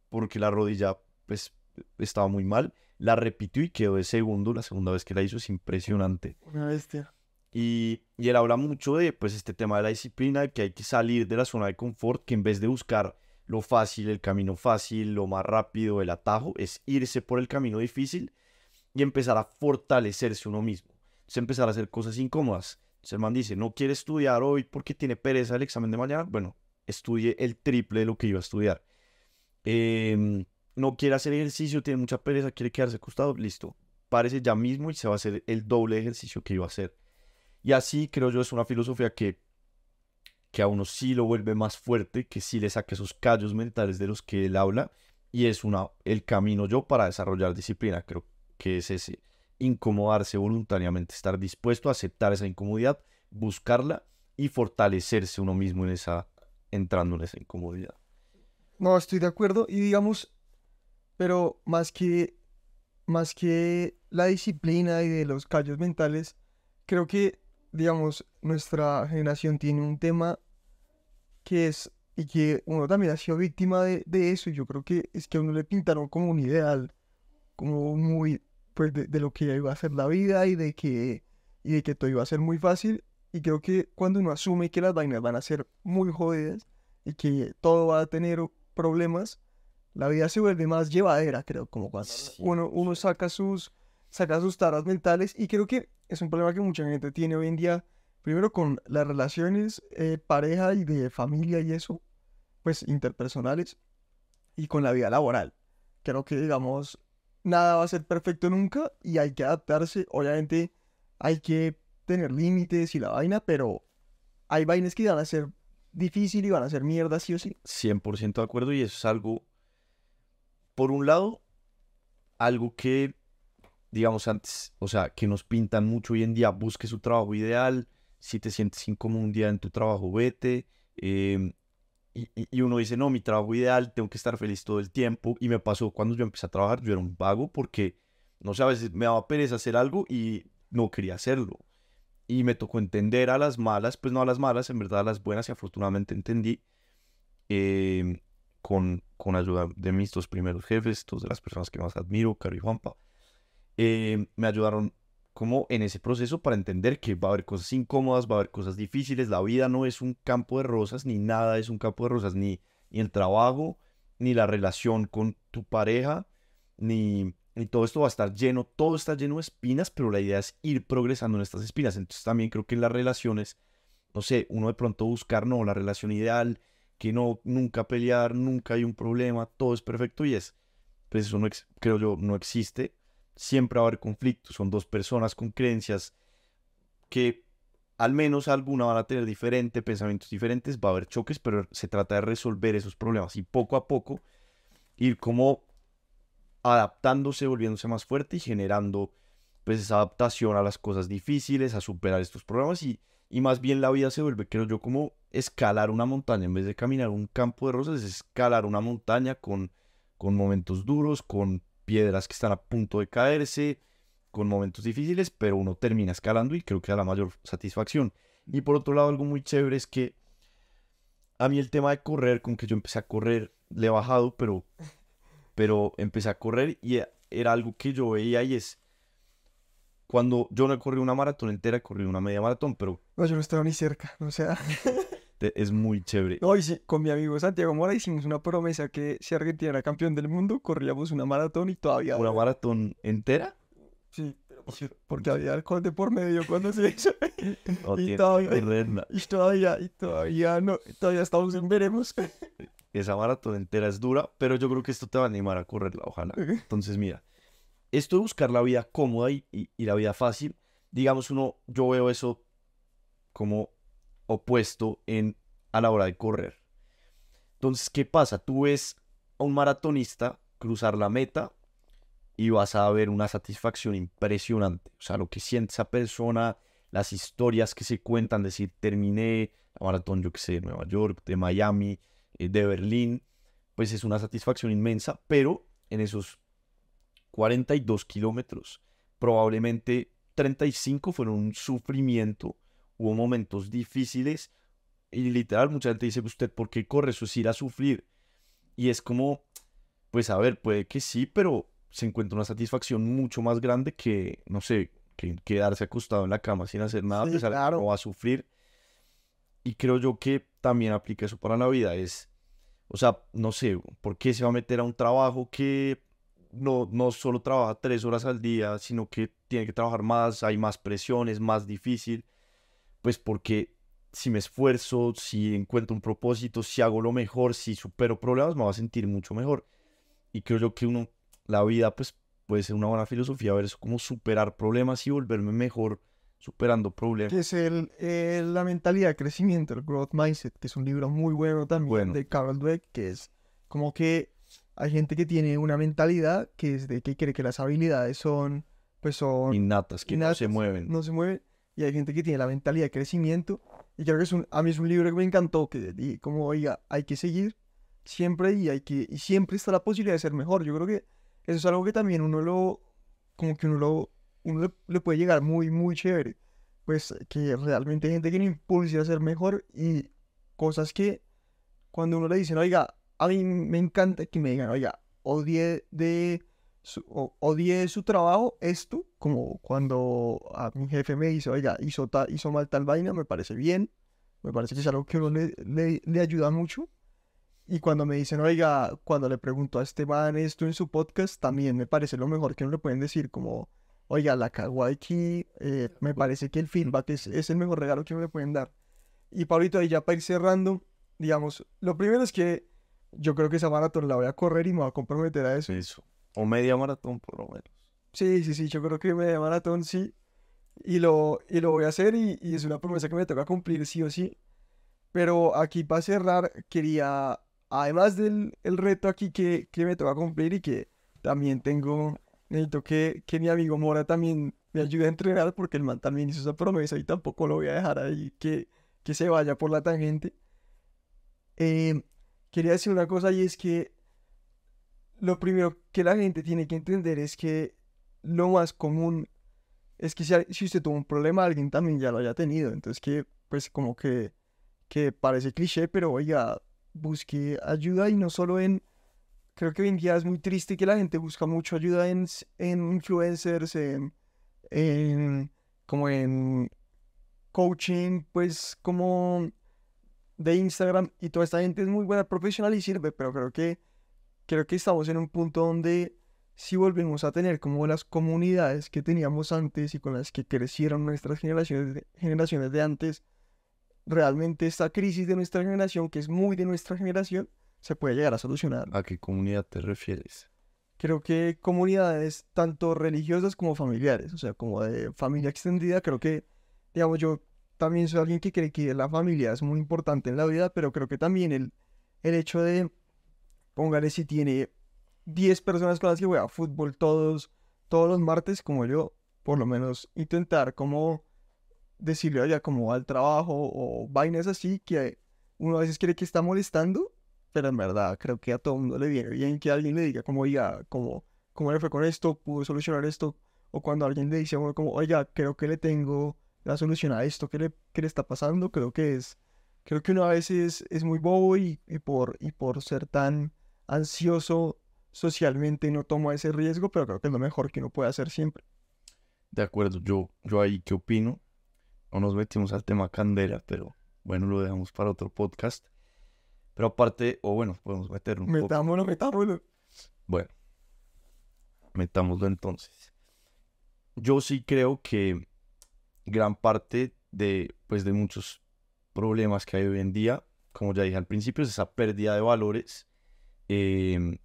porque la rodilla pues estaba muy mal. La repitió y quedó de segundo. La segunda vez que la hizo es impresionante. Una bestia. Y, y él habla mucho de pues este tema de la disciplina, de que hay que salir de la zona de confort, que en vez de buscar lo fácil, el camino fácil, lo más rápido, el atajo, es irse por el camino difícil y empezar a fortalecerse uno mismo. Es empezar a hacer cosas incómodas. Entonces el man dice, no quiere estudiar hoy porque tiene pereza el examen de mañana. Bueno, estudie el triple de lo que iba a estudiar. Em, no quiere hacer ejercicio, tiene mucha pereza, quiere quedarse acostado. Listo, párese ya mismo y se va a hacer el doble ejercicio que iba a hacer. Y así creo yo es una filosofía que que a uno sí lo vuelve más fuerte, que sí le saca esos callos mentales de los que él habla y es una, el camino yo para desarrollar disciplina. Creo que es ese, incomodarse voluntariamente, estar dispuesto a aceptar esa incomodidad, buscarla y fortalecerse uno mismo en esa, entrando en esa incomodidad. No, estoy de acuerdo y digamos, pero más que, más que la disciplina y de los callos mentales, creo que, digamos, nuestra generación tiene un tema que es, y que uno también ha sido víctima de, eso, y yo creo que es que a uno le pintaron como un ideal, como muy, pues, de, de lo que iba a ser la vida y de que, y de que todo iba a ser muy fácil, y creo que cuando uno asume que las vainas van a ser muy jodidas y que todo va a tener problemas, la vida se vuelve más llevadera, creo, como cuando Sí, uno, uno saca sus, saca sus taras mentales y creo que es un problema que mucha gente tiene hoy en día, primero con las relaciones eh, pareja y de familia y eso, pues interpersonales, y con la vida laboral. Creo que, digamos, nada va a ser perfecto nunca y hay que adaptarse, obviamente hay que tener límites y la vaina, pero hay vainas que van a ser difícil y van a ser mierda sí o sí. 100% de acuerdo y eso es algo, por un lado, algo que, digamos antes, o sea, que nos pintan mucho hoy en día, busque su trabajo ideal, si te sientes incómodo un día en tu trabajo, vete, em, y, y- uno dice, no, mi trabajo ideal, tengo que estar feliz todo el tiempo, y me pasó cuando yo empecé a trabajar, yo era un vago porque, no sé, a veces me daba pereza hacer algo y no quería hacerlo. Y me tocó entender a las malas, pues no a las malas, en verdad a las buenas y afortunadamente entendí em, con, con ayuda de mis dos primeros jefes, dos de las personas que más admiro, Caro y Juanpa, em, me ayudaron como en ese proceso para entender que va a haber cosas incómodas, va a haber cosas difíciles, la vida no es un campo de rosas, ni nada es un campo de rosas, ni, ni el trabajo, ni la relación con tu pareja, ni, ni todo esto va a estar lleno, todo está lleno de espinas, pero la idea es ir progresando en estas espinas. Entonces también creo que en las relaciones, no sé, uno de pronto buscar, no, la relación ideal, que no, nunca pelear, nunca hay un problema, todo es perfecto y es, pues eso no, creo yo, no existe. Siempre va a haber conflictos, son dos personas con creencias que al menos alguna van a tener diferente, pensamientos diferentes, va a haber choques, pero se trata de resolver esos problemas y poco a poco ir como adaptándose, volviéndose más fuerte y generando pues esa adaptación a las cosas difíciles, a superar estos problemas y, y más bien la vida se vuelve, creo yo, como escalar una montaña en vez de caminar un campo de rosas, es escalar una montaña con, con momentos duros, con piedras que están a punto de caerse, con momentos difíciles, pero uno termina escalando y creo que da la mayor satisfacción. Y por otro lado, algo muy chévere es que a mí el tema de correr, con que yo empecé a correr, le he bajado, pero, pero empecé a correr y e- era algo que yo veía y es cuando yo no he corrido una maratón entera, he corrido una media maratón, pero No, yo no estaba ni cerca, o sea... *laughs* es muy chévere. No, y sí, con mi amigo Santiago Mora hicimos una promesa que si Argentina era campeón del mundo, corríamos una maratón y todavía... Una maratón entera. Sí, pero por- porque había alcohol de por medio cuando se hizo. *laughs* No, Y tienes que todavía-. Y todavía, y todavía no, todavía estamos en veremos. *laughs* Esa maratón entera es dura, pero yo creo que esto te va a animar a correrla, ojalá. *laughs* Entonces, mira, esto de buscar la vida cómoda y, y- y la vida fácil, digamos uno, yo veo eso como opuesto en, a la hora de correr. Entonces, ¿qué pasa? Tú ves a un maratonista cruzar la meta y vas a ver una satisfacción impresionante. O sea, lo que siente esa persona, las historias que se cuentan, decir, terminé la maratón, yo que sé, de Nueva York, de Miami, de Berlín, pues es una satisfacción inmensa, pero en esos 42 kilómetros, probablemente 35 fueron un sufrimiento, hubo momentos difíciles y literal mucha gente dice, usted, ¿por qué corre? Eso es ir a sufrir. Y es como, pues a ver, puede que sí, pero se encuentra una satisfacción mucho más grande que, no sé, que quedarse acostado en la cama sin hacer nada, Sí, pues a- claro. o a sufrir. Y creo yo que también aplica eso para la vida. Es, o sea, no sé, ¿por qué se va a meter a un trabajo que no, no solo trabaja tres horas al día, sino que tiene que trabajar más, hay más presión, es más difícil? Pues porque si me esfuerzo, si encuentro un propósito, si hago lo mejor, si supero problemas, me voy a sentir mucho mejor. Y creo yo que uno, la vida, pues puede ser una buena filosofía ver eso como superar problemas y volverme mejor superando problemas. Que es el, el- la mentalidad de crecimiento, el Growth Mindset, que es un libro muy bueno también Bueno. de Carol Dweck, que es como que hay gente que tiene una mentalidad que es de que cree que las habilidades son, pues son, Innatas que no se innatas, mueven. no se mueven, y hay gente que tiene la mentalidad de crecimiento, y creo que es un, a mí es un libro que me encantó, que di como, oiga, hay que seguir siempre y hay que, y siempre está la posibilidad de ser mejor, yo creo que eso es algo que también uno lo, como que uno lo, uno le, puede llegar muy, muy chévere, pues que realmente hay gente que le impulsa a ser mejor y cosas que cuando uno le dicen, oiga, a mí me encanta que me digan, oiga, odié de su, su trabajo, esto, como cuando a mi jefe me dice, oiga, hizo, ta- hizo mal tal vaina, me parece bien, me parece que es algo que uno le, le, ayuda mucho. Y cuando me dicen, oiga, cuando le pregunto a este man esto en su podcast, también me parece lo mejor que uno le pueden decir, como, oiga, la cagó aquí, eh, me parece que el feedback es, es el mejor regalo que le pueden dar. Y Pablito, ahí ya para ir cerrando, digamos, lo primero es que yo creo que esa maratón la voy a correr y me voy a comprometer a eso. Eso. O media maratón, por lo menos. Sí, sí, sí, yo creo que media maratón sí. Y lo, y lo voy a hacer y, y es una promesa que me toca cumplir sí o sí. Pero aquí para cerrar, quería, además del el reto aquí que, que me toca cumplir y que también tengo, necesito que, que mi amigo Mora también me ayude a entrenar porque el man también hizo esa promesa y tampoco lo voy a dejar ahí que, que se vaya por la tangente. Eh, quería decir una cosa y es que lo primero que la gente tiene que entender es que lo más común es que si, si usted tuvo un problema, alguien también ya lo haya tenido. Entonces que, pues como que, que parece cliché, pero oiga, busque ayuda y no solo en... Creo que hoy en día es muy triste que la gente busca mucho ayuda en, en influencers, en, en como en coaching, pues como de Instagram y toda esta gente es muy buena profesional y sirve, pero creo que creo que estamos en un punto donde si volvemos a tener como las comunidades que teníamos antes y con las que crecieron nuestras generaciones de, generaciones de antes, realmente esta crisis de nuestra generación, que es muy de nuestra generación, se puede llegar a solucionar. ¿A qué comunidad te refieres? Creo que comunidades tanto religiosas como familiares, o sea, como de familia extendida, creo que, digamos, yo también soy alguien que cree que la familia es muy importante en la vida, pero creo que también el, el hecho de, póngale si tiene 10 personas con las que juega fútbol todos, todos los martes, como yo, por lo menos intentar como decirle, oye, como al trabajo o vainas así, que uno a veces cree que está molestando, pero en verdad creo que a todo mundo le viene bien que alguien le diga como, oiga, como, ¿cómo le fue con esto? ¿Pudo solucionar esto? O cuando alguien le dice como, oiga, creo que le tengo la solución a esto que le, que le está pasando, creo que es, creo que uno a veces es muy bobo y, y por, y por ser tan ansioso socialmente no toma ese riesgo, pero creo que es lo mejor que uno puede hacer siempre. De acuerdo, yo, yo ahí qué opino. No nos metimos al tema candela, pero bueno, lo dejamos para otro podcast. Pero aparte, o bueno, podemos meter un poco. Metámoslo, metámoslo. Bueno, metámoslo entonces. Yo sí creo que gran parte de, pues, de muchos problemas que hay hoy en día, como ya dije al principio, es esa pérdida de valores em,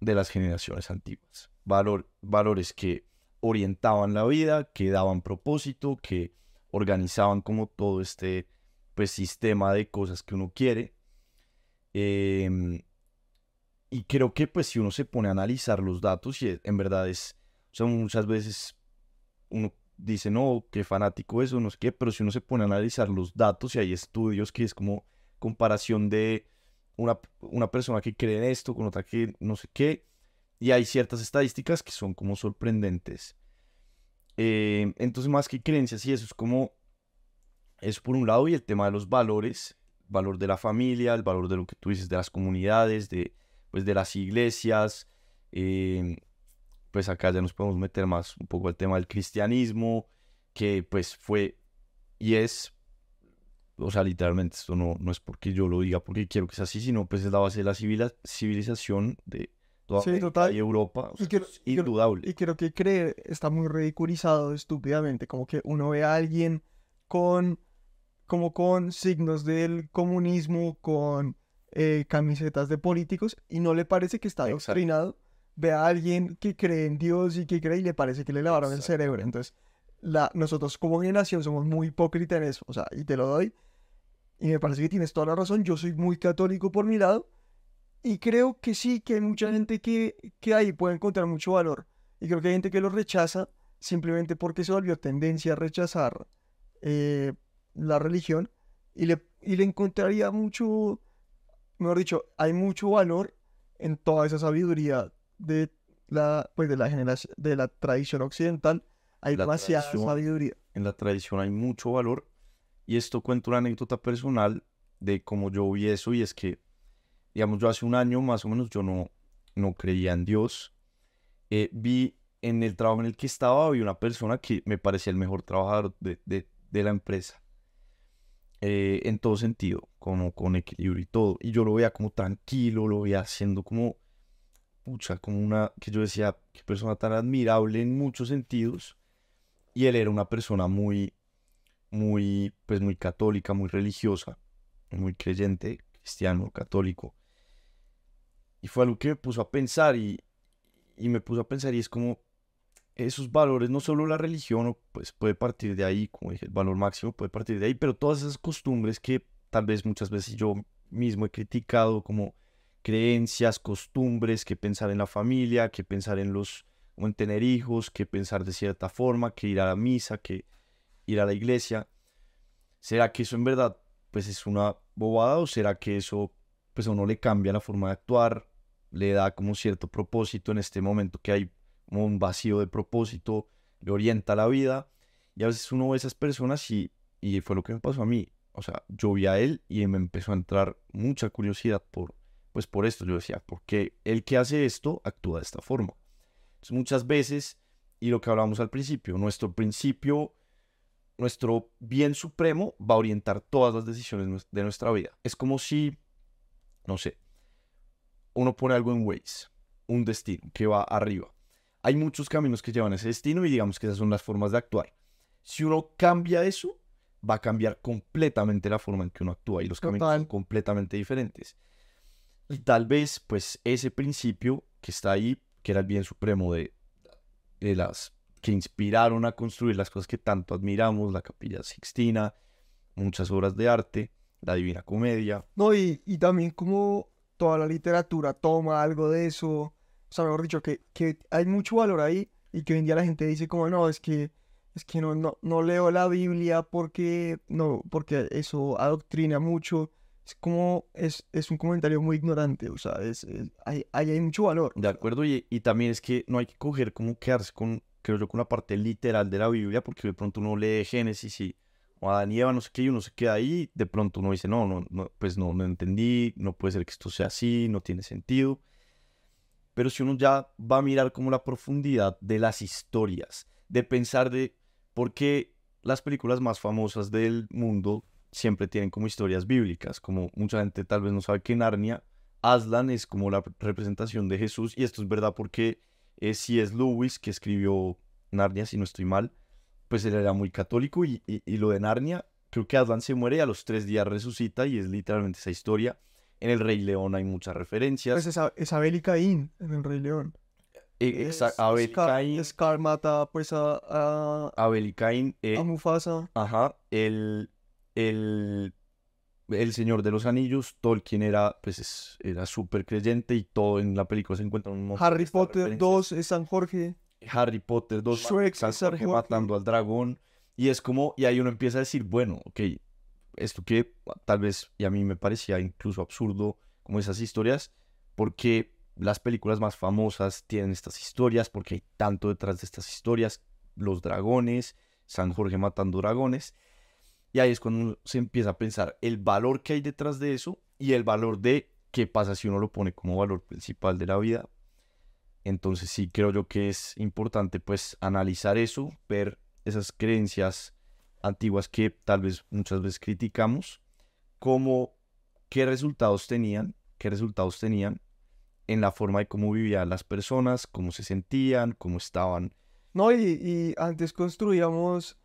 de las generaciones antiguas. Valor, valores que orientaban la vida, que daban propósito, que organizaban como todo este pues, sistema de cosas que uno quiere. Em, y creo que pues si uno se pone a analizar los datos y en verdad es, o muchas veces uno dice, no, qué fanático eso, no sé qué, pero si uno se pone a analizar los datos y hay estudios que es como comparación de una, una persona que cree en esto con otra que no sé qué, y hay ciertas estadísticas que son como sorprendentes. Eh, entonces, más que creencias y eso es como, es por un lado, y el tema de los valores, valor de la familia, el valor de lo que tú dices, de las comunidades, de, pues, de las iglesias, eh, pues acá ya nos podemos meter más un poco al tema del cristianismo, que pues fue y es, o sea, literalmente esto no, no es porque yo lo diga porque quiero que sea así, sino pues es la base de la civila- civilización de toda Sí, total. y Europa, o Y sea, quiero- es y quiero- indudable. Y creo que creer está muy ridiculizado estúpidamente, como que uno ve a alguien con, como con signos del comunismo, con eh, camisetas de políticos, y no le parece que está adoctrinado. Ve a alguien que cree en Dios y que cree y le parece que le lavaron el Exacto. cerebro. Entonces, la, nosotros como generación somos muy hipócritas en eso, o sea, y te lo doy. Y me parece que tienes toda la razón, yo soy muy católico por mi lado, y creo que sí, que hay mucha gente que, que ahí puede encontrar mucho valor. Y creo que hay gente que lo rechaza simplemente porque se volvió tendencia a rechazar eh, la religión y le, y le encontraría mucho, mejor dicho, hay mucho valor en toda esa sabiduría de la, pues de la generación, de la tradición occidental. Hay La demasiada sabiduría. en la tradición hay mucho valor. Y esto cuento una anécdota personal de cómo yo vi eso. Y es que, digamos, yo hace un año más o menos yo no, no creía en Dios. Eh, vi en el trabajo en el que estaba, vi una persona que me parecía el mejor trabajador de, de- de la empresa. Eh, en todo sentido, como con equilibrio y todo. Y yo lo veía como tranquilo, lo veía haciendo como, pucha, como una, que yo decía, qué persona tan admirable en muchos sentidos. Y él era una persona muy, muy, pues muy católica, muy religiosa, muy creyente, cristiano, católico. Y fue algo que me puso a pensar y, y me puso a pensar y es como esos valores, no solo la religión, pues puede partir de ahí, como dije, el valor máximo puede partir de ahí, pero todas esas costumbres que tal vez muchas veces yo mismo he criticado como creencias, costumbres, que pensar en la familia, que pensar en los, en tener hijos, que pensar de cierta forma, que ir a la misa, que ir a la iglesia. ¿Será que eso en verdad pues es una bobada o será que eso pues a uno le cambia la forma de actuar, le da como cierto propósito en este momento que hay como un vacío de propósito, le orienta la vida y a veces uno ve esas personas y, y fue lo que me pasó a mí. O sea, yo vi a él y me empezó a entrar mucha curiosidad por, pues por esto. Yo decía, ¿por qué el que hace esto actúa de esta forma? Entonces, muchas veces, y lo que hablábamos al principio, nuestro principio, nuestro bien supremo va a orientar todas las decisiones de nuestra vida. Es como si, no sé, uno pone algo en Waze, un destino que va arriba. Hay muchos caminos que llevan a ese destino y digamos que esas son las formas de actuar. Si uno cambia eso, va a cambiar completamente la forma en que uno actúa y los caminos son completamente diferentes. Y tal vez, pues, ese principio que está ahí, que era el bien supremo de, de las que inspiraron a construir las cosas que tanto admiramos, la Capilla Sixtina, muchas obras de arte, la Divina Comedia. No, y, y también como toda la literatura toma algo de eso, o sea, mejor dicho, que, que hay mucho valor ahí y que hoy en día la gente dice como, no, es que, es que no, no, no leo la Biblia porque, no, porque eso adoctrina mucho, es como, es, es un comentario muy ignorante, o sea, es, es- ahí hay mucho valor. De acuerdo, y, y también es que no hay que coger como quedarse con, creo yo, con la parte literal de la Biblia, porque de pronto uno lee Génesis y o Adán y Eva, no sé qué, y uno se queda ahí, de pronto uno dice, no, no, no, pues no, no entendí, no puede ser que esto sea así, no tiene sentido. Pero si uno ya va a mirar como la profundidad de las historias, de pensar de por qué las películas más famosas del mundo siempre tienen como historias bíblicas, como mucha gente tal vez no sabe que Narnia, Aslan es como la representación de Jesús, y esto es verdad porque eh, C.S. Lewis, que escribió Narnia, si no estoy mal, pues él era muy católico y, y- y lo de Narnia, creo que Aslan se muere y a los tres días resucita y es literalmente esa historia. En El Rey León hay muchas referencias. Pues esa, es Abel y Caín en El Rey León. Eh, exa- Es- Abel y Scar- Caín, Scar mata pues a, a, Abel y Caín, eh, a Mufasa. Ajá, el, el, el Señor de los Anillos, Tolkien era, pues, es- era súper creyente y todo en la película se encuentra un Harry Potter referencias. 2 es San Jorge. Harry Potter 2, Shrek, San San Jorge Jorge. matando al dragón, y es como, y ahí uno empieza a decir, bueno, ok, esto que tal vez, y a mí me parecía incluso absurdo, como esas historias, porque las películas más famosas tienen estas historias, porque hay tanto detrás de estas historias, los dragones, San Jorge matando dragones, y ahí es cuando se empieza a pensar el valor que hay detrás de eso y el valor de qué pasa si uno lo pone como valor principal de la vida. Entonces sí creo yo que es importante pues analizar eso, ver esas creencias antiguas que tal vez muchas veces criticamos, como qué resultados tenían, qué resultados tenían en la forma de cómo vivían las personas, cómo se sentían, cómo estaban. No, y, y antes construíamos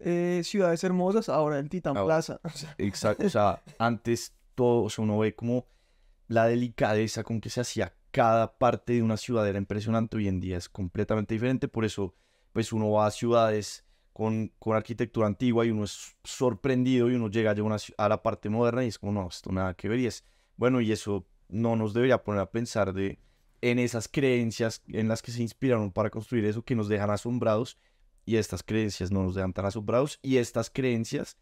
eh, ciudades hermosas, ahora el Titán Ahora- Plaza. *laughs* O sea, Exacto, o sea, antes todo, o sea, uno ve como la delicadeza con que se hacía cada parte de una ciudad era impresionante, hoy en día es completamente diferente, por eso pues uno va a ciudades con, con arquitectura antigua y uno es sorprendido y uno llega a, una a la parte moderna y es como, no, esto nada que ver. Y es, bueno, y eso no nos debería poner a pensar de en esas creencias en las que se inspiraron para construir eso que nos dejan asombrados y estas creencias no nos dejan tan asombrados y estas creencias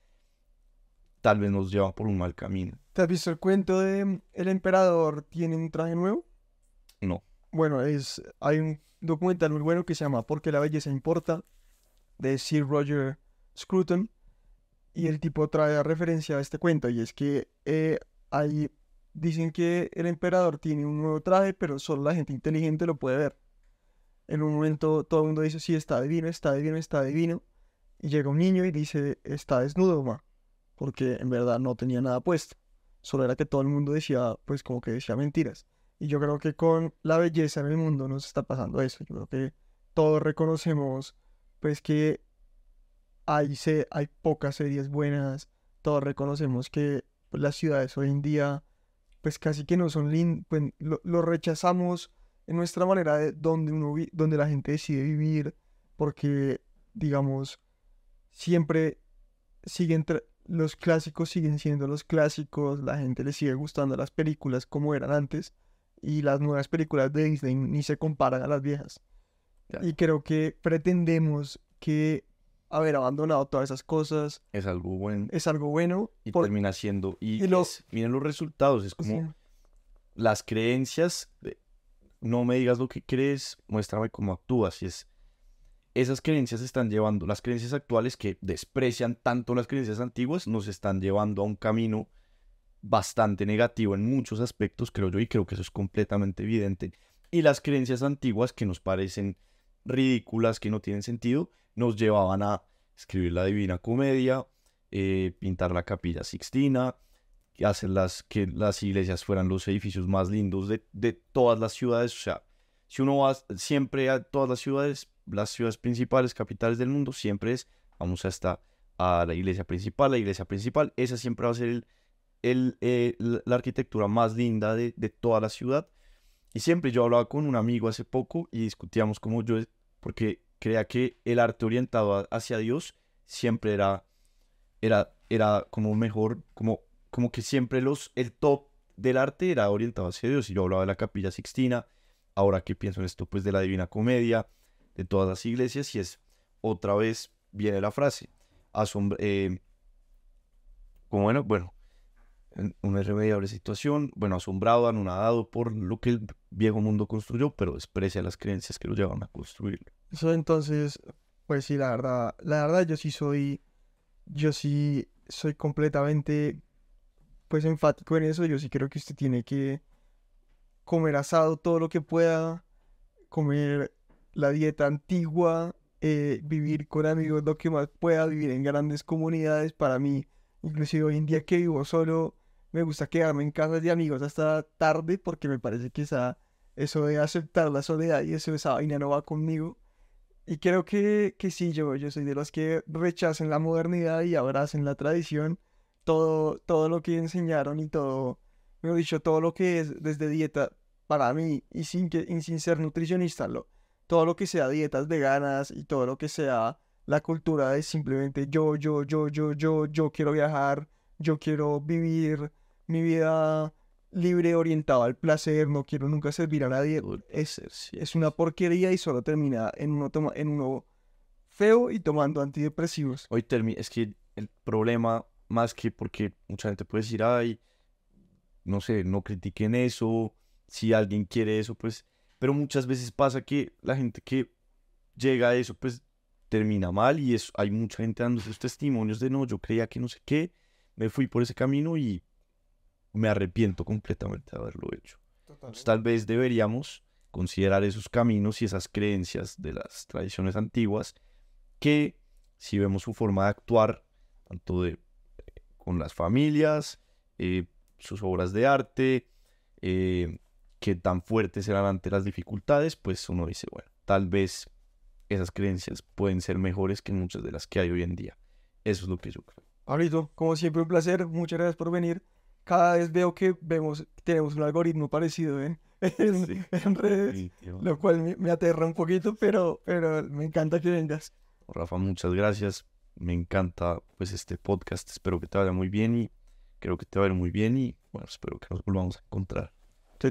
tal vez nos llevan por un mal camino. ¿Te has visto el cuento de el emperador tiene un traje nuevo? No. Bueno, es, hay un documental muy bueno que se llama ¿Por qué la belleza importa? De Sir Roger Scruton. Y el tipo trae a referencia a este cuento. Y es que eh, ahí dicen que el emperador tiene un nuevo traje, pero solo la gente inteligente lo puede ver. En un momento todo el mundo dice, sí, está divino, está divino, está divino. Y llega un niño y dice, está desnudo, ma. Porque en verdad no tenía nada puesto. Solo era que todo el mundo decía, pues como que decía mentiras. Y yo creo que con la belleza en el mundo nos está pasando eso. Yo creo que todos reconocemos, pues que hay, se, hay pocas series buenas. Todos reconocemos que pues, las ciudades hoy en día, pues casi que no son lindas. Pues, lo, rechazamos en nuestra manera de donde, uno vi- donde la gente decide vivir. Porque, digamos, siempre siguen los clásicos siguen siendo los clásicos, la gente le sigue gustando las películas como eran antes y las nuevas películas de Disney ni se comparan a las viejas. Y creo que pretendemos que haber abandonado todas esas cosas Es algo bueno es algo bueno. y por- termina siendo... Y, y lo- es- miren los resultados, es como... Sí, las creencias, de, no me digas lo que crees, muéstrame cómo actúas. Y es, esas creencias están llevando, las creencias actuales que desprecian tanto las creencias antiguas, nos están llevando a un camino bastante negativo en muchos aspectos, creo yo, y creo que eso es completamente evidente. Y las creencias antiguas que nos parecen ridículas, que no tienen sentido, nos llevaban a escribir la Divina Comedia, eh, pintar la Capilla Sixtina, hacer las, que las iglesias fueran los edificios más lindos de, de todas las ciudades. O sea, si uno va siempre a todas las ciudades, las ciudades principales, capitales del mundo, siempre es, vamos a estar a la iglesia principal, la iglesia principal, esa siempre va a ser el, el, eh, la arquitectura más linda de, de toda la ciudad. Y siempre yo hablaba con un amigo hace poco y discutíamos como yo, porque creía que el arte orientado hacia Dios siempre era, era, era como mejor, como, como que siempre los, el top del arte era orientado hacia Dios. Y yo hablaba de la Capilla Sixtina, ahora que pienso en esto, pues de la Divina Comedia, de todas las iglesias, y es otra vez viene la frase, asombra, eh, como bueno, bueno, una irremediable situación, bueno, asombrado, anonadado por lo que el viejo mundo construyó, pero desprecia las creencias que lo llevan a construirlo. Eso entonces, pues sí, la verdad, la verdad yo sí soy, yo sí soy completamente, pues enfático en eso. Yo sí creo que usted tiene que comer asado todo lo que pueda, comer la dieta antigua, eh, vivir con amigos lo que más pueda, vivir en grandes comunidades. Para mí, inclusive hoy en día que vivo solo, me gusta quedarme en casas de amigos hasta tarde porque me parece que esa, eso de aceptar la soledad y eso, esa vaina no va conmigo. Y creo que, que sí, yo, yo soy de los que rechacen la modernidad y abracen la tradición. Todo, todo lo que enseñaron y todo, mejor dicho, todo lo que es desde dieta para mí y sin, que, sin ser nutricionista, lo, todo lo que sea dietas veganas y todo lo que sea la cultura de simplemente yo, yo, yo, yo, yo, yo quiero viajar, yo quiero vivir mi vida libre, orientada al placer, no quiero nunca servir a nadie. Es, es una porquería y solo termina en uno, toma- en uno feo y tomando antidepresivos. Hoy termina, es que el problema, más que porque mucha gente puede decir, ay, no sé, no critiquen eso, si alguien quiere eso, pues, pero muchas veces pasa que la gente que llega a eso, pues, termina mal y es, hay mucha gente dando sus testimonios de, no, yo creía que no sé qué, me fui por ese camino y me arrepiento completamente de haberlo hecho. Entonces, tal vez deberíamos considerar esos caminos y esas creencias de las tradiciones antiguas que si vemos su forma de actuar, tanto de, con las familias, eh, sus obras de arte, eh, que tan fuertes eran ante las dificultades, pues uno dice, bueno, tal vez esas creencias pueden ser mejores que muchas de las que hay hoy en día. Eso es lo que yo creo. Pablito, como siempre un placer, muchas gracias por venir. Cada vez veo que vemos, tenemos un algoritmo parecido en, *laughs* en, Sí. en redes, lo cual me, me aterra un poquito, pero, pero me encanta que vengas. Rafa, muchas gracias. Me encanta pues este podcast. Espero que te vaya muy bien y creo que te va a ir muy bien y bueno, espero que nos volvamos a encontrar. Sí.